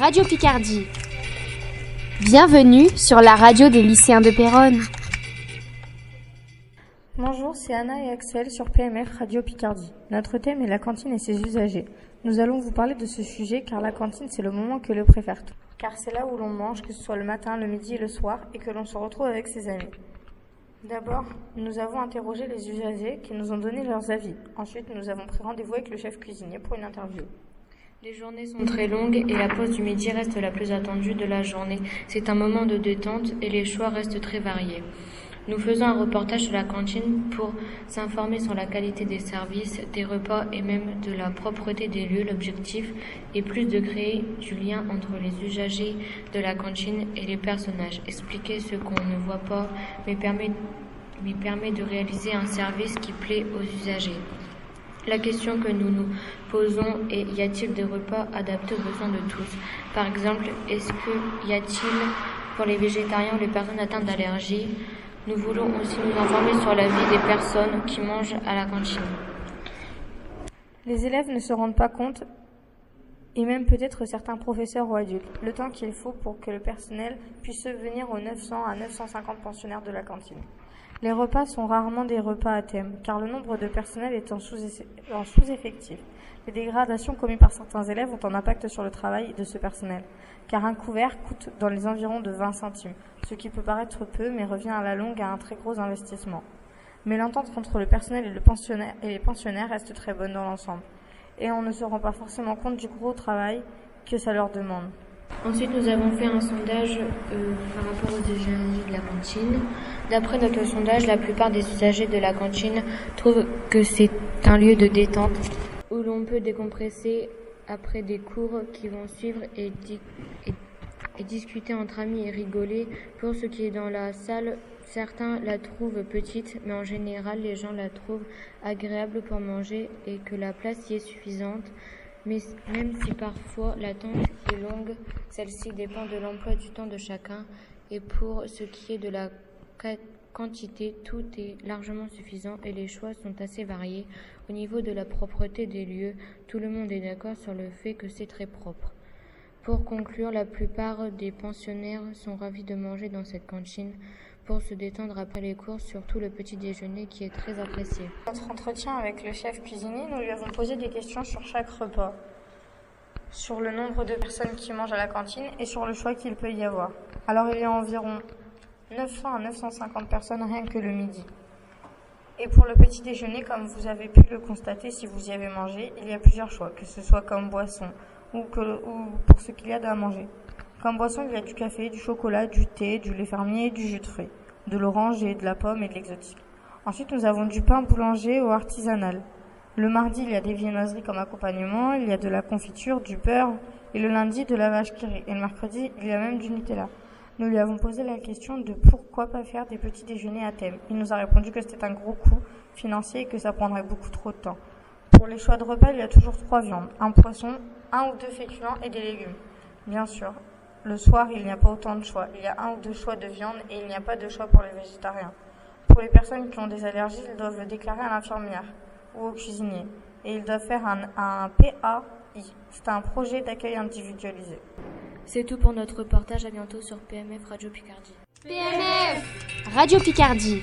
Radio Picardie. Bienvenue sur la radio des lycéens de Péronne. Bonjour, c'est Anna et Axel sur PMF Radio Picardie. Notre thème est la cantine et ses usagers. Nous allons vous parler de ce sujet car la cantine c'est le moment que le préfère tout. Car c'est là où l'on mange, que ce soit le matin, le midi et le soir, et que l'on se retrouve avec ses amis. D'abord, nous avons interrogé les usagers qui nous ont donné leurs avis. Ensuite, nous avons pris rendez-vous avec le chef cuisinier pour une interview. Les journées sont très longues et la pause du midi reste la plus attendue de la journée. C'est un moment de détente et les choix restent très variés. Nous faisons un reportage sur la cantine pour s'informer sur la qualité des services, des repas et même de la propreté des lieux. L'objectif est plus de créer du lien entre les usagers de la cantine et les personnages, expliquer ce qu'on ne voit pas, mais permet, de réaliser un service qui plaît aux usagers. La question que nous nous posons est y a-t-il des repas adaptés aux besoins de tous? Par exemple, est-ce que y a-t-il pour les végétariens ou les personnes atteintes d'allergies nous voulons aussi nous informer sur la vie des personnes qui mangent à la cantine? Les élèves ne se rendent pas compte, et même peut-être certains professeurs ou adultes, le temps qu'il faut pour que le personnel puisse venir aux 900 à 950 pensionnaires de la cantine. Les repas sont rarement des repas à thème, car le nombre de personnel est en sous-effectif. Les dégradations commises par certains élèves ont un impact sur le travail de ce personnel, car un couvert coûte dans les environs de 20 centimes, ce qui peut paraître peu mais revient à la longue à un très gros investissement. Mais l'entente entre le personnel et les pensionnaires reste très bonne dans l'ensemble, et on ne se rend pas forcément compte du gros travail que ça leur demande. Ensuite, nous avons fait un sondage euh, par rapport aux usagers de la cantine. D'après notre sondage, la plupart des usagers de la cantine trouvent que c'est un lieu de détente où l'on peut décompresser après des cours qui vont suivre et, et, et, discuter entre amis et rigoler. Pour ce qui est dans la salle, certains la trouvent petite, mais en général, les gens la trouvent agréable pour manger et que la place y est suffisante. Mais même si parfois l'attente est longue, celle-ci dépend de l'emploi du temps de chacun. Et pour ce qui est de la quantité, tout est largement suffisant et les choix sont assez variés. Au niveau de la propreté des lieux, tout le monde est d'accord sur le fait que c'est très propre. Pour conclure, la plupart des pensionnaires sont ravis de manger dans cette cantine pour se détendre après les cours, surtout le petit déjeuner qui est très apprécié. Notre entretien avec le chef cuisinier, nous lui avons posé des questions sur chaque repas, sur le nombre de personnes qui mangent à la cantine et sur le choix qu'il peut y avoir. Alors il y a environ 900 à 950 personnes rien que le midi. Et pour le petit déjeuner, comme vous avez pu le constater si vous y avez mangé, il y a plusieurs choix, que ce soit comme boisson ou, que, ou pour ce qu'il y a à manger. Comme boisson, il y a du café, du chocolat, du thé, du lait fermier et du jus de fruits, de l'orange et de la pomme et de l'exotique. Ensuite, nous avons du pain boulanger ou artisanal. Le mardi, il y a des viennoiseries comme accompagnement, il y a de la confiture, du beurre, et le lundi, de la vache qui. Et le mercredi, il y a même du Nutella. Nous lui avons posé la question de pourquoi pas faire des petits déjeuners à thème. Il nous a répondu que c'était un gros coût financier et que ça prendrait beaucoup trop de temps. Pour les choix de repas, il y a toujours trois viandes, un poisson, un ou deux féculents et des légumes. Bien sûr, le soir, il n'y a pas autant de choix. Il y a un ou deux choix de viande et il n'y a pas de choix pour les végétariens. Pour les personnes qui ont des allergies, ils doivent le déclarer à l'infirmière ou au cuisinier. Et ils doivent faire un, un PAI. C'est un projet d'accueil individualisé. C'est tout pour notre reportage. À bientôt sur PMF Radio Picardie. PMF Radio Picardie.